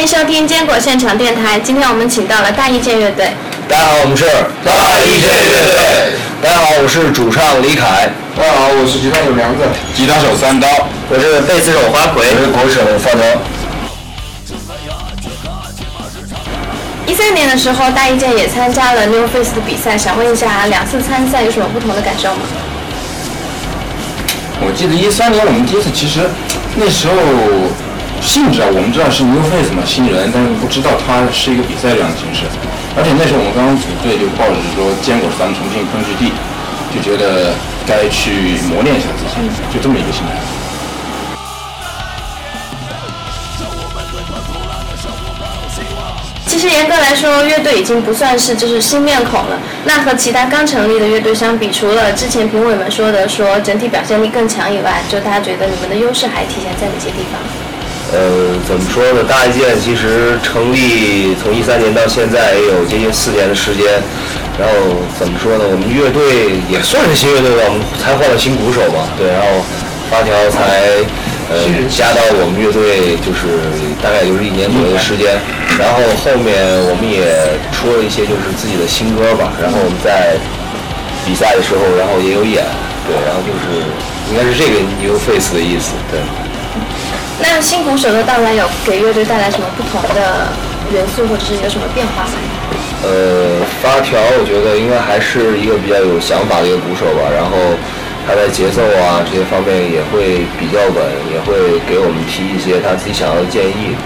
迎收听坚果现场电台。今天我们请到了大意见乐队。大家好，我们是大意见乐队。大家好，我是主唱李凯。大家好，我是吉他手梁子，吉他手三刀，我是贝斯手花魁，我是鼓手范德。一三年的时候，大意见也参加了 New Face 的比赛，想问一下，两次参赛有什么不同的感受吗？我记得一三年我们第一次，其实那时候性质啊，我们知道是 New Face 嘛，新人，但是不知道他是一个比赛这样的形式。而且那时候我们刚刚组队，就抱着是说坚果是咱们重庆根据地，就觉得该去磨练一下自己，就这么一个心态。其实严格来说，乐队已经不算是就是新面孔了。那和其他刚成立的乐队相比，除了之前评委们说的说整体表现力更强以外，就大家觉得你们的优势还体现在哪些地方？呃，怎么说呢？大一件其实成立从一三年到现在也有接近四年的时间。然后怎么说呢？我们乐队也算是新乐队吧，我们才换了新鼓手嘛。对，然后发条才呃加到我们乐队，就是大概就是一年左右的时间。然后后面我们也出了一些就是自己的新歌吧。然后我们在比赛的时候，然后也有演。对，然后就是应该是这个 New Face 的意思。对。那新鼓手的到来有给乐队带来什么不同的元素，或者是有什么变化吗？呃，发条我觉得应该还是一个比较有想法的一个鼓手吧，然后他在节奏啊这些方面也会比较稳，也会给我们提一些他自己想要的建议。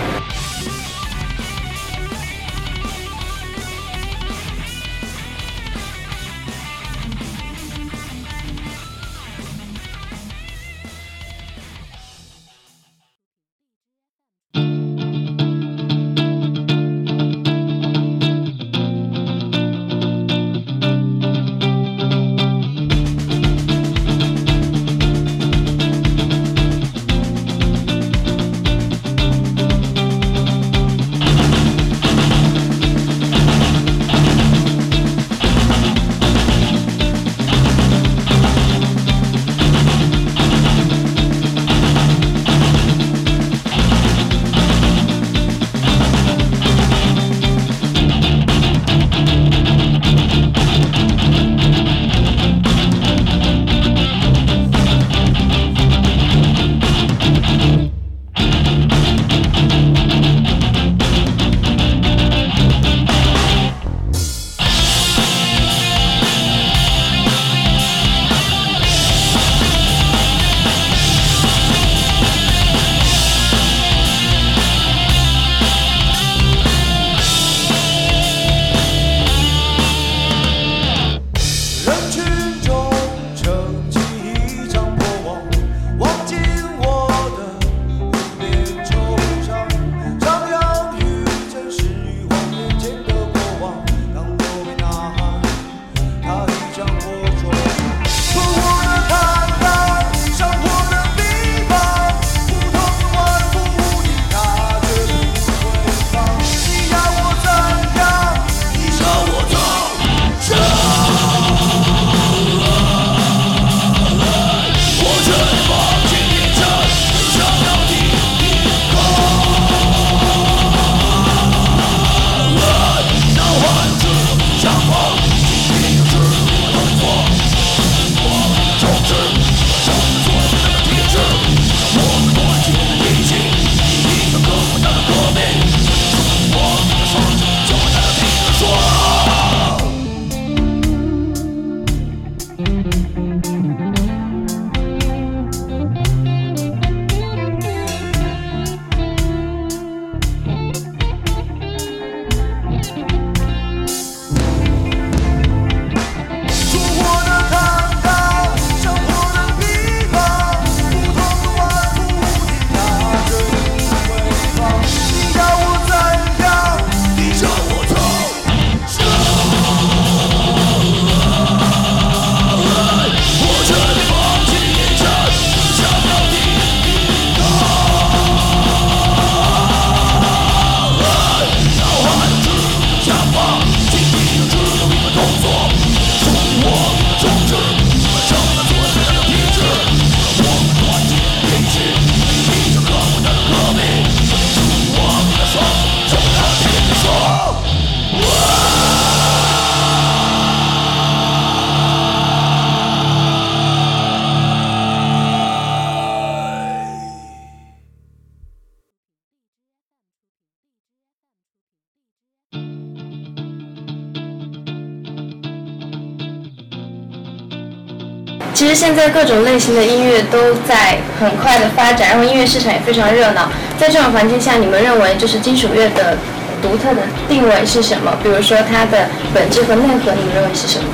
现在各种类型的音乐都在很快的发展，然后音乐市场也非常热闹。在这种环境下，你们认为就是金属乐的独特的定位是什么？比如说它的本质和内核，你们认为是什么？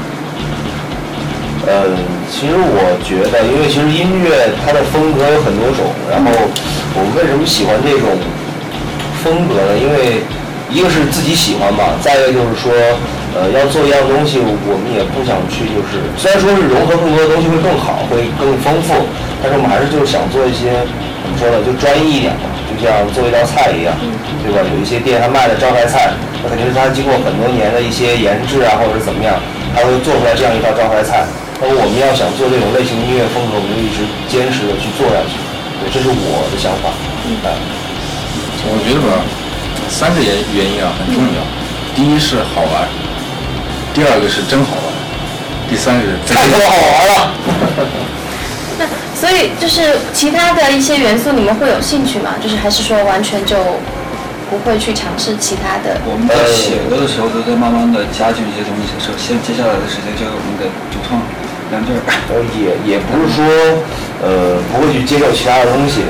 呃，其实我觉得，因为其实音乐它的风格有很多种，然后我为什么喜欢这种风格呢？因为一个是自己喜欢嘛，再一个就是说，呃，要做一样东西，我们也不想去就是，虽然说是融合更多的东西会更好，会更丰富，但是我们还是就是想做一些怎么说呢，就专一一点嘛，就像做一道菜一样，对吧？有一些店它卖的招牌菜，那肯定是它经过很多年的一些研制啊，或者是怎么样，它会做出来这样一道招牌菜。那么我们要想做这种类型音乐风格，我们就一直坚持的去做下去。对，这是我的想法。哎，我觉得吧，三个原原因啊很重要。第一是好玩，第二个是真好玩，第三个是真太他妈好玩了！那所以就是其他的一些元素，你们会有兴趣吗？就是还是说完全就不会去尝试其他的？我们在写歌的时候都在慢慢的加进一些东西。首先，接下来的时间交给我们的主创梁振儿，呃，也也不是说，呃，不会去接受其他的东西，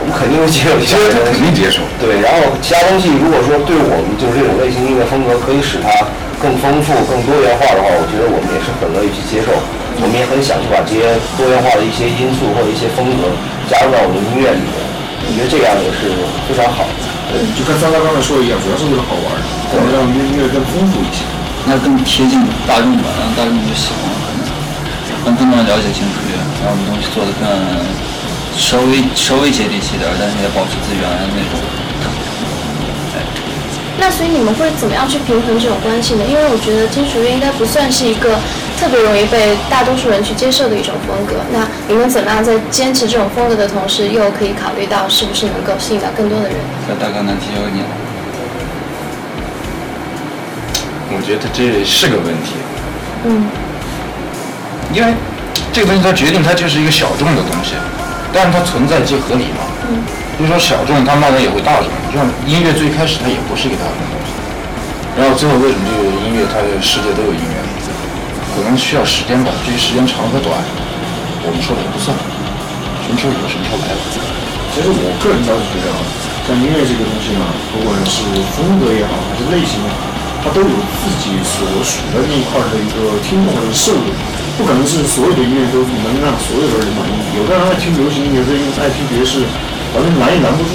我们肯定会接受其他的东西。肯定接受。对，然后其他东西如果说对我们就是这种类型音乐风格可以使它更丰富、更多元化的话，我觉得我们也是很乐意去接受。我们也很想去把这些多元化的一些因素或者一些风格加入到我们的音乐里面。我觉得这样也是非常好的。就跟张刚刚才说的一样，主要是为了好玩，可能让音乐更丰富一些。那更贴近大众吧，让大众就喜欢，可能让更多人了解金属乐，让我们东西做的更稍微稍微接地气点儿，但是也保持自原来的那种。那所以你们会怎么样去平衡这种关系呢？因为我觉得金属乐应该不算是一个特别容易被大多数人去接受的一种风格。那你们怎么样在坚持这种风格的同时，又可以考虑到是不是能够吸引到更多的人？那大刚难题交给你了。我觉得这是个问题，嗯，因为这个东西它决定它就是一个小众的东西，但是它存在即合理嘛。嗯。就说小众，它慢慢也会大众。就像音乐最开始它也不是一个大众的东西，然后最后为什么这个音乐它的世界都有音乐？可能需要时间吧，至于时间长和短，我们说的不算，什么时候有什么时候来了。其实我个人倒是觉得啊，像音乐这个东西呢，不管是风格也好，还是类型也好，它都有自己所属的那一块儿的一个听众或者受众，不可能是所有的音乐都能让所有的人满意。有的人爱听流行，有的人爱听爵士，反正拦也拦不住。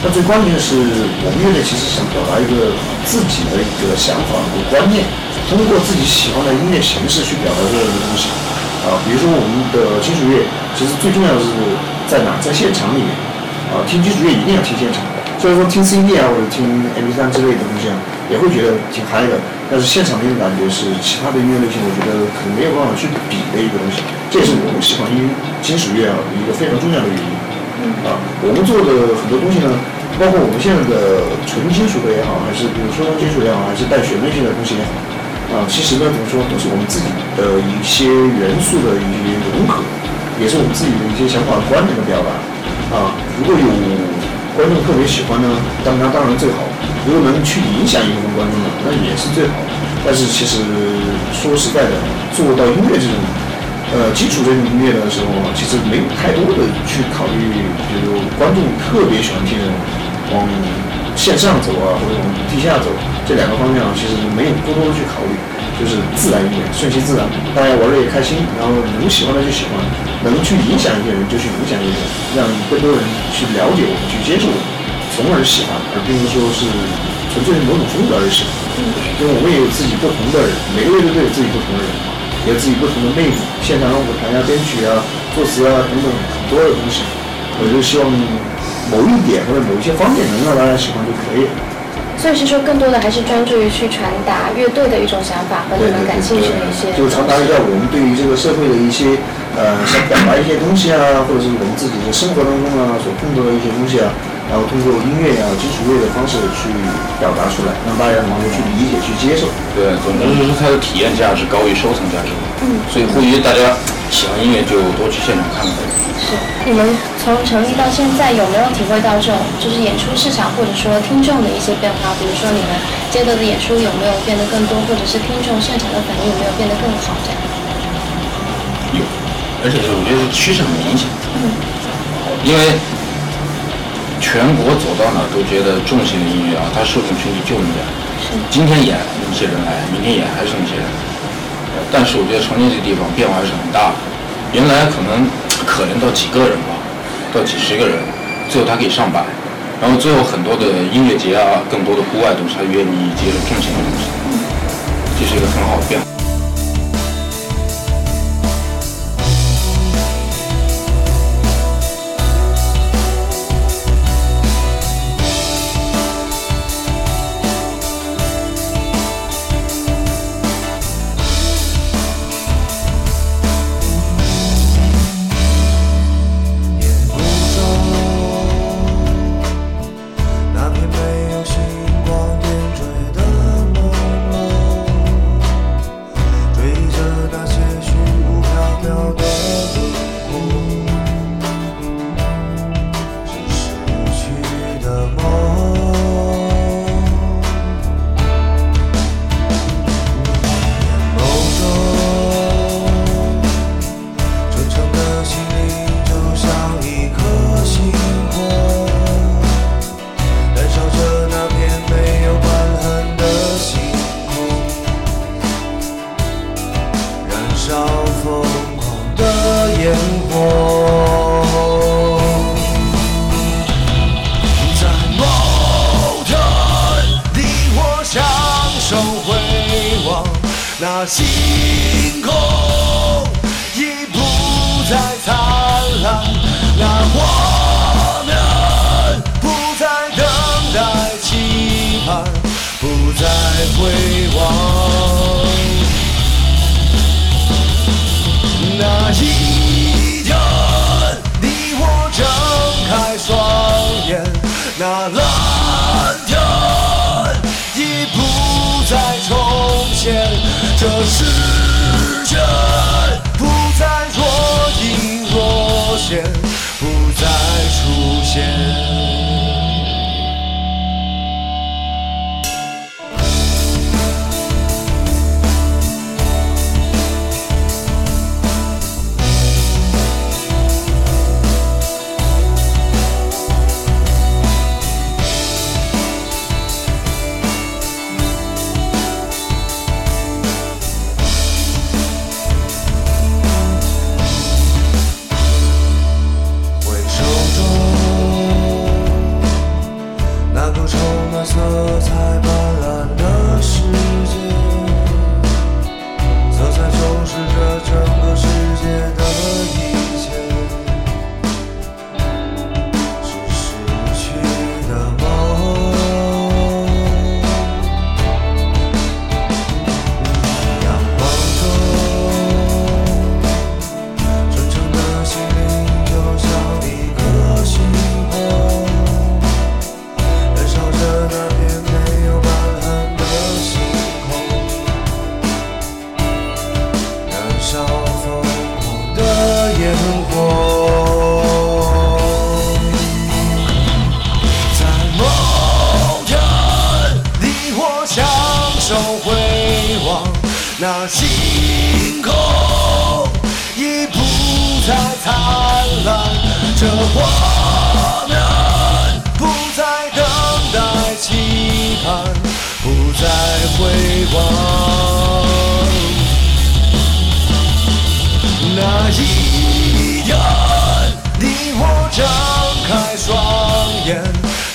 但最关键的是，我们乐队其实想表达一个自己的一个想法和观念，通过自己喜欢的音乐形式去表达这样的东西。啊，比如说我们的金属乐，其实最重要的是在哪？在现场里面。啊，听金属乐一定要听现场。虽然说听 CD 啊或者听 MP3 之类的东西啊，也会觉得挺嗨的，但是现场那种感觉是其他的音乐类型，我觉得可能没有办法去比的一个东西。这也是我们喜欢音金属乐啊一个非常重要的原因。啊，我们做的很多东西呢，包括我们现在的纯金属的也好，还是比如说金属也好，还是带旋律性的东西也好，啊，其实呢怎么说，都是我们自己的一些元素的一些融合，也是我们自己的一些想法观点的表达。啊，如果有观众特别喜欢呢，当然当然最好；如果能去影响一部分观众呢，那也是最好。但是其实说实在的，做到音乐这种，呃，基础这种音乐的时候啊，其实没有太多的去考虑，比如观众特别喜欢听的往线上走啊，或者往地下走这两个方向啊，其实没有过多的去考虑，就是自然一点，顺其自然，大家玩的也开心，然后能喜欢的就喜欢，能去影响一些人就去影响一些人，让更多人去了解我们，去接受我们，从而喜欢，而并不是说是纯粹是某种风格而喜欢。因为我们也有自己不同的人，每个乐队都有自己不同的人，也有自己不同的魅力，现场舞台啊、编曲啊、作词啊等等很多的东西。我就希望某一点或者某一些方面能让大家喜欢就可以了。所以是说更多的还是专注于去传达乐队的一种想法和你们感兴趣的一些就传达一下我们对于这个社会的一些呃想表达一些东西啊，或者是我们自己的生活当中啊所碰到的一些东西啊，然后通过音乐啊、金属乐的方式去表达出来，让大家能够去理解、去接受。对，总之是它的体验价值高于收藏价值。嗯，所以呼吁大家喜欢音乐就多去现场看看。是，你们从成立到现在有没有体会到这种就是演出市场或者说听众的一些变化？比如说你们接到的演出有没有变得更多，或者是听众现场的反应有没有变得更好？这样？有，而且是我觉得趋势很明显，嗯因为全国走到哪都觉得重型的音乐啊，它受众群体就那么点，今天演那么些人来，明天演还是那么些人，但是我觉得重庆这个地方变化还是很大的，原来可能可怜到几个人吧，到几十个人，最后他可以上百，然后最后很多的音乐节啊，更多的户外都是他愿意接受重型的东西，这是一个很好的变化。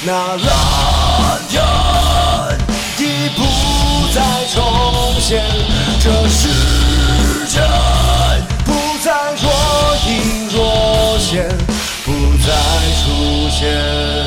那蓝天已不再重现，这世界不再若隐若现，不再出现。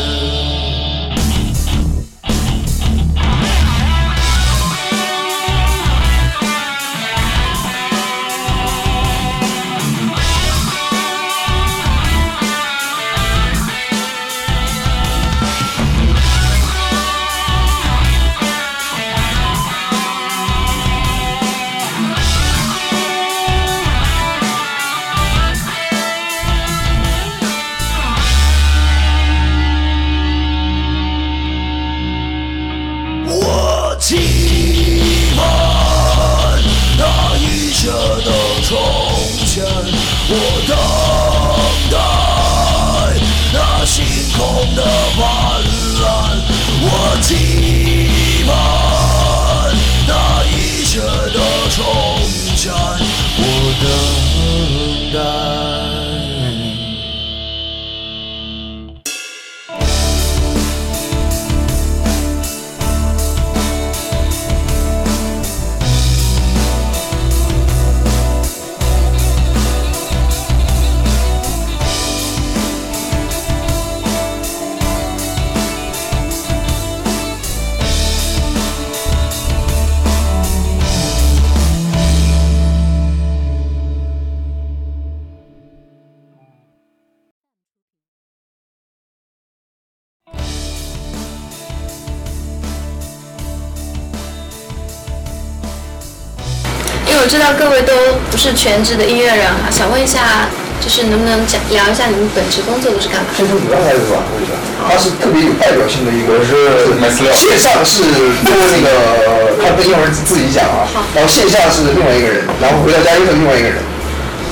全职的音乐人啊，想问一下，就是能不能讲聊一下你们本职工作都是干嘛？先从主要开始吧，说一下，他是特别有代表性的一个，是买资料线上是播那个，他跟一会儿自己讲啊，然后线下是另外一个人，然后回到家又是另外一个人，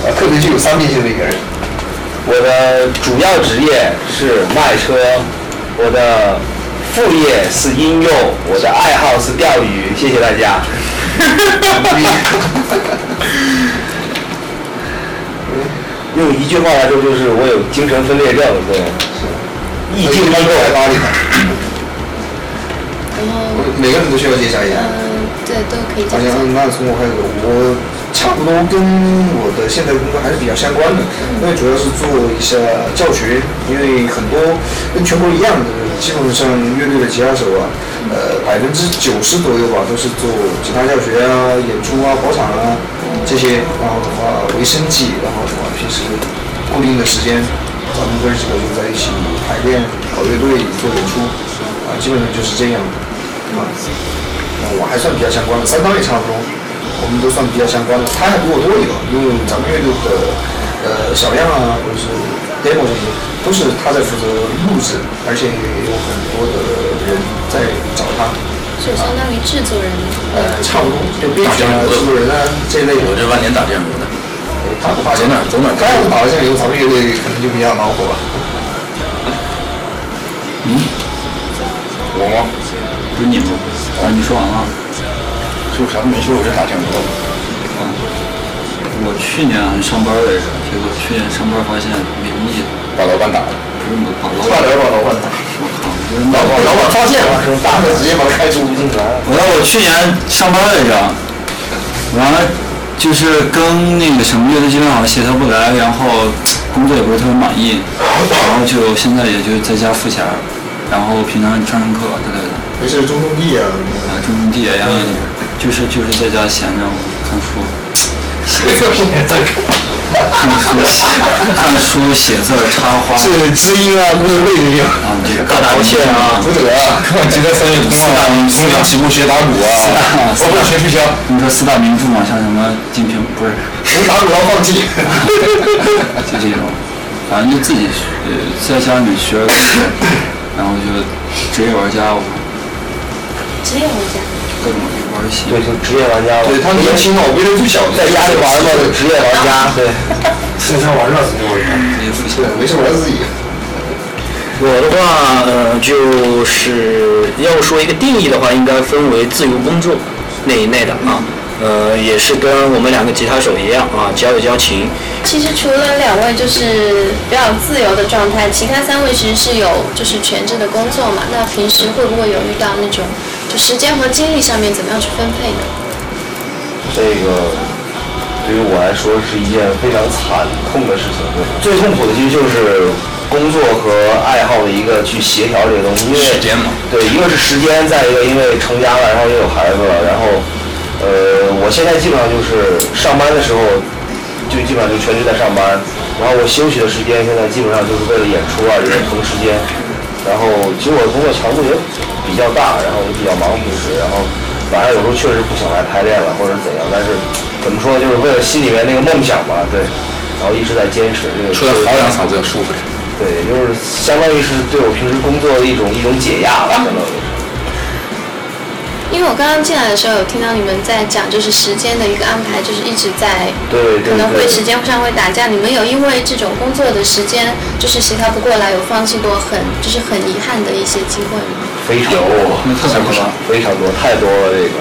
呃，特别具有商业性的一个人。我的主要职业是卖车，我的副业是应用，我的爱好是钓鱼。谢谢大家。用一句话来说，就是我有精神分裂症，对，意境低落。拉力然后，每个人都需要介绍一下。嗯，对，都可以好那从我开始，我差不多跟我的现在工作还是比较相关的，因为主要是做一下教学，因为很多跟全国一样的，基本上乐队的吉他手啊，呃，百分之九十左右吧，都是做吉他教学啊、演出啊、跑场啊这些，然后的话为生计，然后的话平时固定的时间，咱们哥几个就在一起排练、搞乐队、做演出，啊，基本上就是这样，啊。我还算比较相关的，三刀也差不多，我们都算比较相关的。他还比我多一个，因为咱们乐队的呃小样啊，或者是 demo 这些，都是他在负责录制，而且也有很多的人在找他。就相当于制作人。呃，差不多，就编曲啊、制作人啊这一类的。我这万年打酱油的，他不打走哪儿走哪儿他要不打酱油，咱们乐队可能就比较恼火嗯。我吗？不是你吗？啊，你说完了。就啥都没说，我就打酱油。我去年还上班来着，结果去年上班发现没什么意思，把老板打了。不是把老差板，点把老板打，我靠，就是老板老板发现了，是吧？打的直接把开除无尽来。我我去年上班来着，完了就是跟那个什么乐队基本上协调不来，然后工作也不是特别满意，然后就现在也就在家付钱，然后平常上上课之类的，没事，种种地啊，啊，种种地，然后就是就是在家闲着看书，写字看书看书写字插花，是知音啊，不是魏知音。啊，这个大道歉啊，不得啊，吉他三月通啊，从小起步学打鼓啊，我不学吹箫。你说四大名著嘛，像什么《金瓶》不是，从打鼓到放弃。就这种，反正就自己呃在家里学，然后就职业玩家，我职业玩家。各种玩游戏。对，就职业玩家。对他年轻嘛，我比他最小的，在家里玩嘛，职业玩家。对，线上玩热死我了。职业付钱对，没事玩自己。我的话，呃，就是要说一个定义的话，应该分为自由工作那一类的啊，呃，也是跟我们两个吉他手一样啊，交友交情。其实除了两位就是比较自由的状态，其他三位其实是有就是全职的工作嘛。那平时会不会有遇到那种就时间和精力上面怎么样去分配呢？这个对于我来说是一件非常惨痛的事情。对，最痛苦的其实就是工作和爱好的一个去协调这个东西，因为时间嘛对，一个是时间，再一个因为成家了，然后也有孩子了，然后呃，我现在基本上就是上班的时候就基本上就全职在上班，然后我休息的时间现在基本上就是为了演出啊这些腾时间，然后其实我的工作强度也比较大，然后也比较忙平时，然后晚上有时候确实不想来排练了或者怎样，但是怎么说呢，就是为了心里面那个梦想吧，对，然后一直在坚持这个。说的好两嗓子要舒服点。对，就是相当于是对我平时工作的一种一种解压吧，相当于是。因为我刚刚进来的时候有听到你们在讲，就是时间的一个安排，就是一直在对对可能会时间上会打架。你们有因为这种工作的时间就是协调不过来，有放弃过很就是很遗憾的一些机会吗？非常多，那特别多非常多，太多了这个。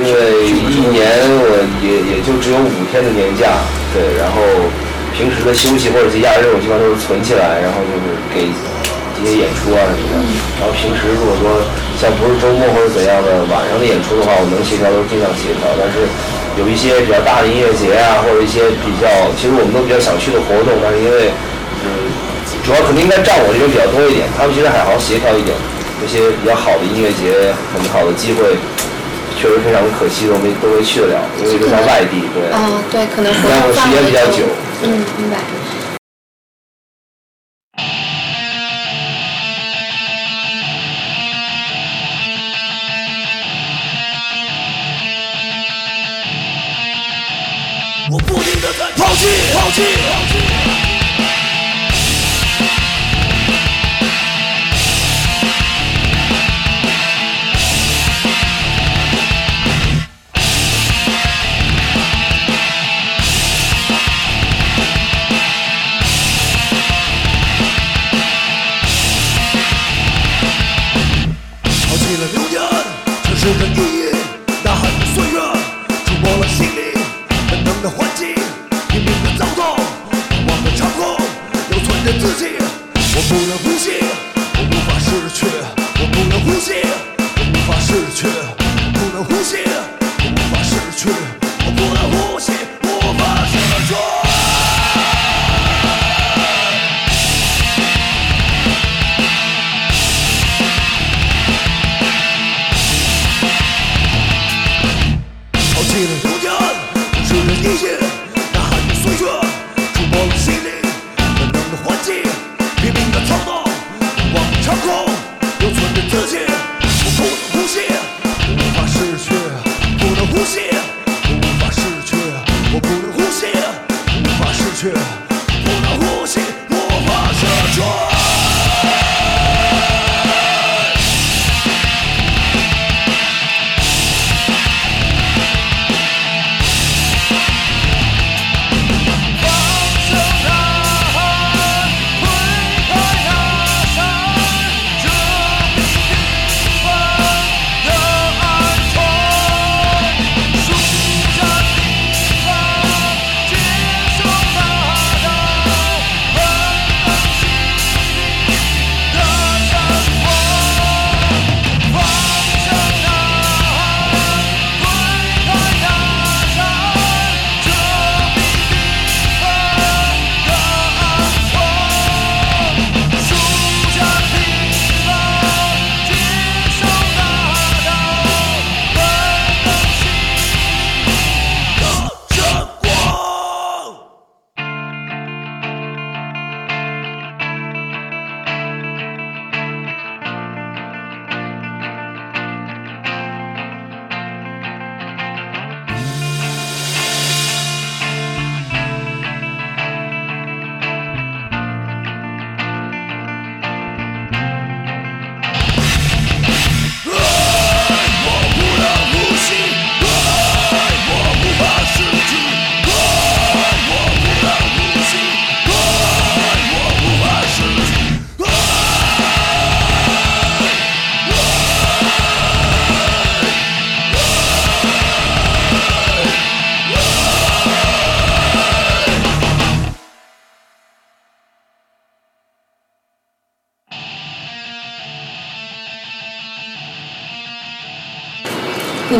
因为一年我也也就只有五天的年假，对，然后平时的休息或者节假日我基本上都是存起来，然后就是给一些演出啊什么的。然后平时如果说像不是周末或者怎样的晚上的演出的话，我能协调都尽量协调，但是有一些比较大的音乐节啊，或者一些比较其实我们都比较想去的活动，但是因为嗯主要可能应该占我这边比较多一点，他们其实还好协调一点，有些比较好的音乐节，很好的机会，确实非常可惜都没都没去得了，因为都在外地，对。哦，对，可能时动范围就间比较久，嗯，明白。我不停的在抛弃，抛弃。抛弃抛弃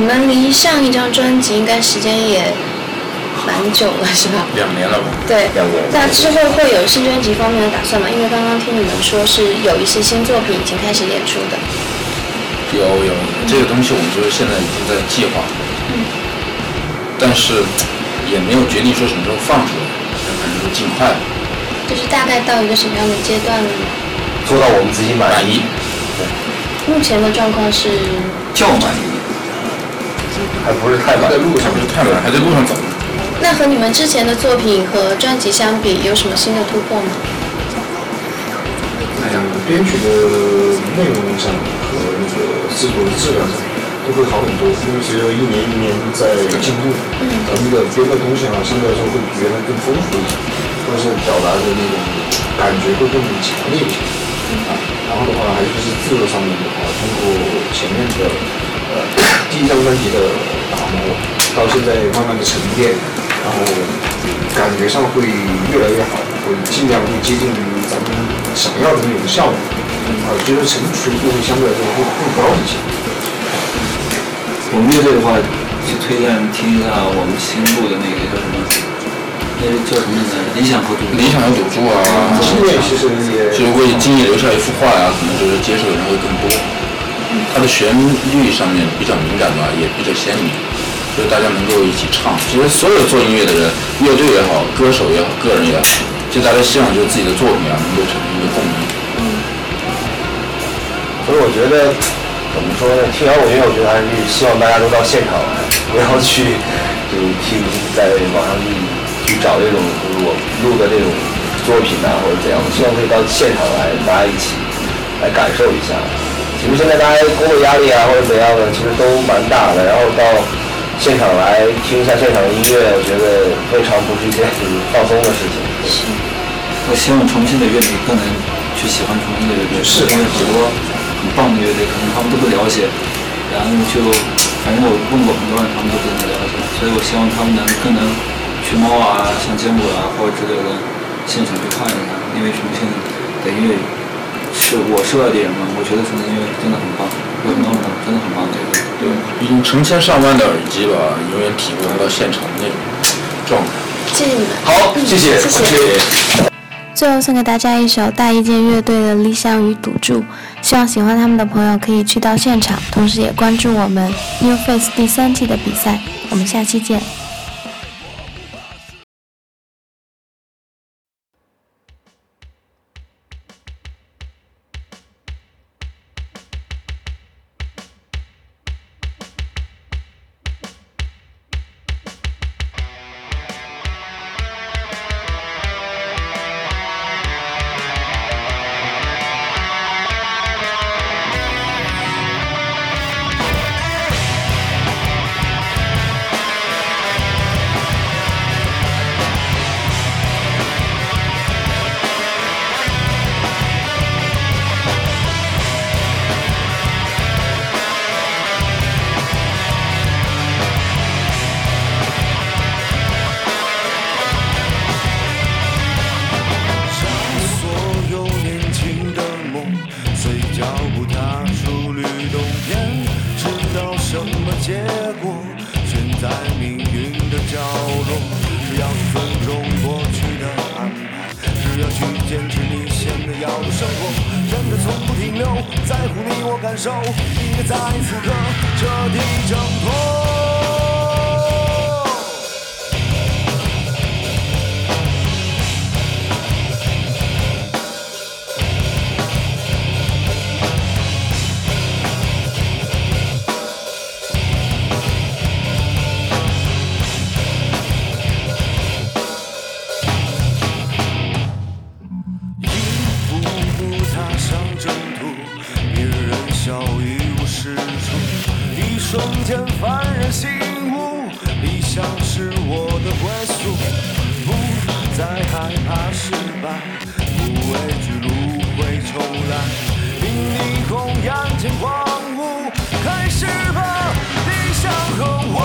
们离上一张专辑应该时间也蛮久了，是吧？两年了吧？对两年，那之后会有新专辑方面的打算吗？因为刚刚听你们说是有一些新作品已经开始演出的。有有，这个东西我们就是现在已经在计划，但是也没有决定说什么时候放出来，反正就尽快吧。就是大概到一个什么样的阶段了呢？做到我们自己满意满意。目前的状况是，较满意。还不是太晚，在路上不是太晚，还在路上走。那和你们之前的作品和专辑相比，有什么新的突破吗？哎呀，编曲的内容上和那个制作的质量上都会好很多，因为随着一年一年在进步，咱们的编的东西啊，相对来说会比原来更丰富一些，或者是表达的那种感觉会更强烈一些。啊，然后的话，还有就是制作上面的话，通过前面的呃第一张专辑的打磨，到现在慢慢的沉淀，然后感觉上会越来越好，会尽量会接近于咱们想要的那种效果，啊，觉得成熟度会相对来说会更高一些。我们乐队的话，就推荐听一下我们新录的那个叫什么？那个叫什么来着？理想和赌。理想和赌注啊，今年其实也就是为今年留下一幅画呀、可能就是接受的人会更多。它的旋律上面比较敏感吧，也比较鲜明，所以大家能够一起唱。其实所有做音乐的人，乐队也好，歌手也好，个人也好，就大家希望就是自己的作品啊能够产生一个共鸣。嗯所以我觉得怎么说呢？听摇滚乐，我觉得还是希望大家都到现场来，不要去就听在网上去去找这种就是我录的这种作品啊或者怎样，希望可以到现场来大家一起来感受一下。其实现在大家工作压力啊或者怎样的，其实都蛮大的，然后到现场来听一下现场的音乐，我觉得未尝不是一件很放松的事情。我希望重庆的乐迷更能去喜欢重庆的乐队，是因为很多很棒的乐队，可能他们都不了解，然后就反正我问过很多人，他们都不怎么了解，所以我希望他们能更能去猫啊、像坚果啊或者之类的现场去看一下，因为重庆的音乐是我涉猎的人嘛，我觉得重庆音乐真的很棒，有很多很真的很棒的乐队。对，毕竟成千上万的耳机吧，永远体会不到现场的那种状态。谢谢你们。好，谢谢，谢谢最后送给大家一首大一件乐队的《理想与赌注》，希望喜欢他们的朋友可以去到现场，同时也关注我们 New Face 第三季的比赛。我们下期见。在乎你我感受，应该在此刻彻底挣脱。失败，不畏惧路会重来。迎霓虹眼前光雾，开始吧，理想和我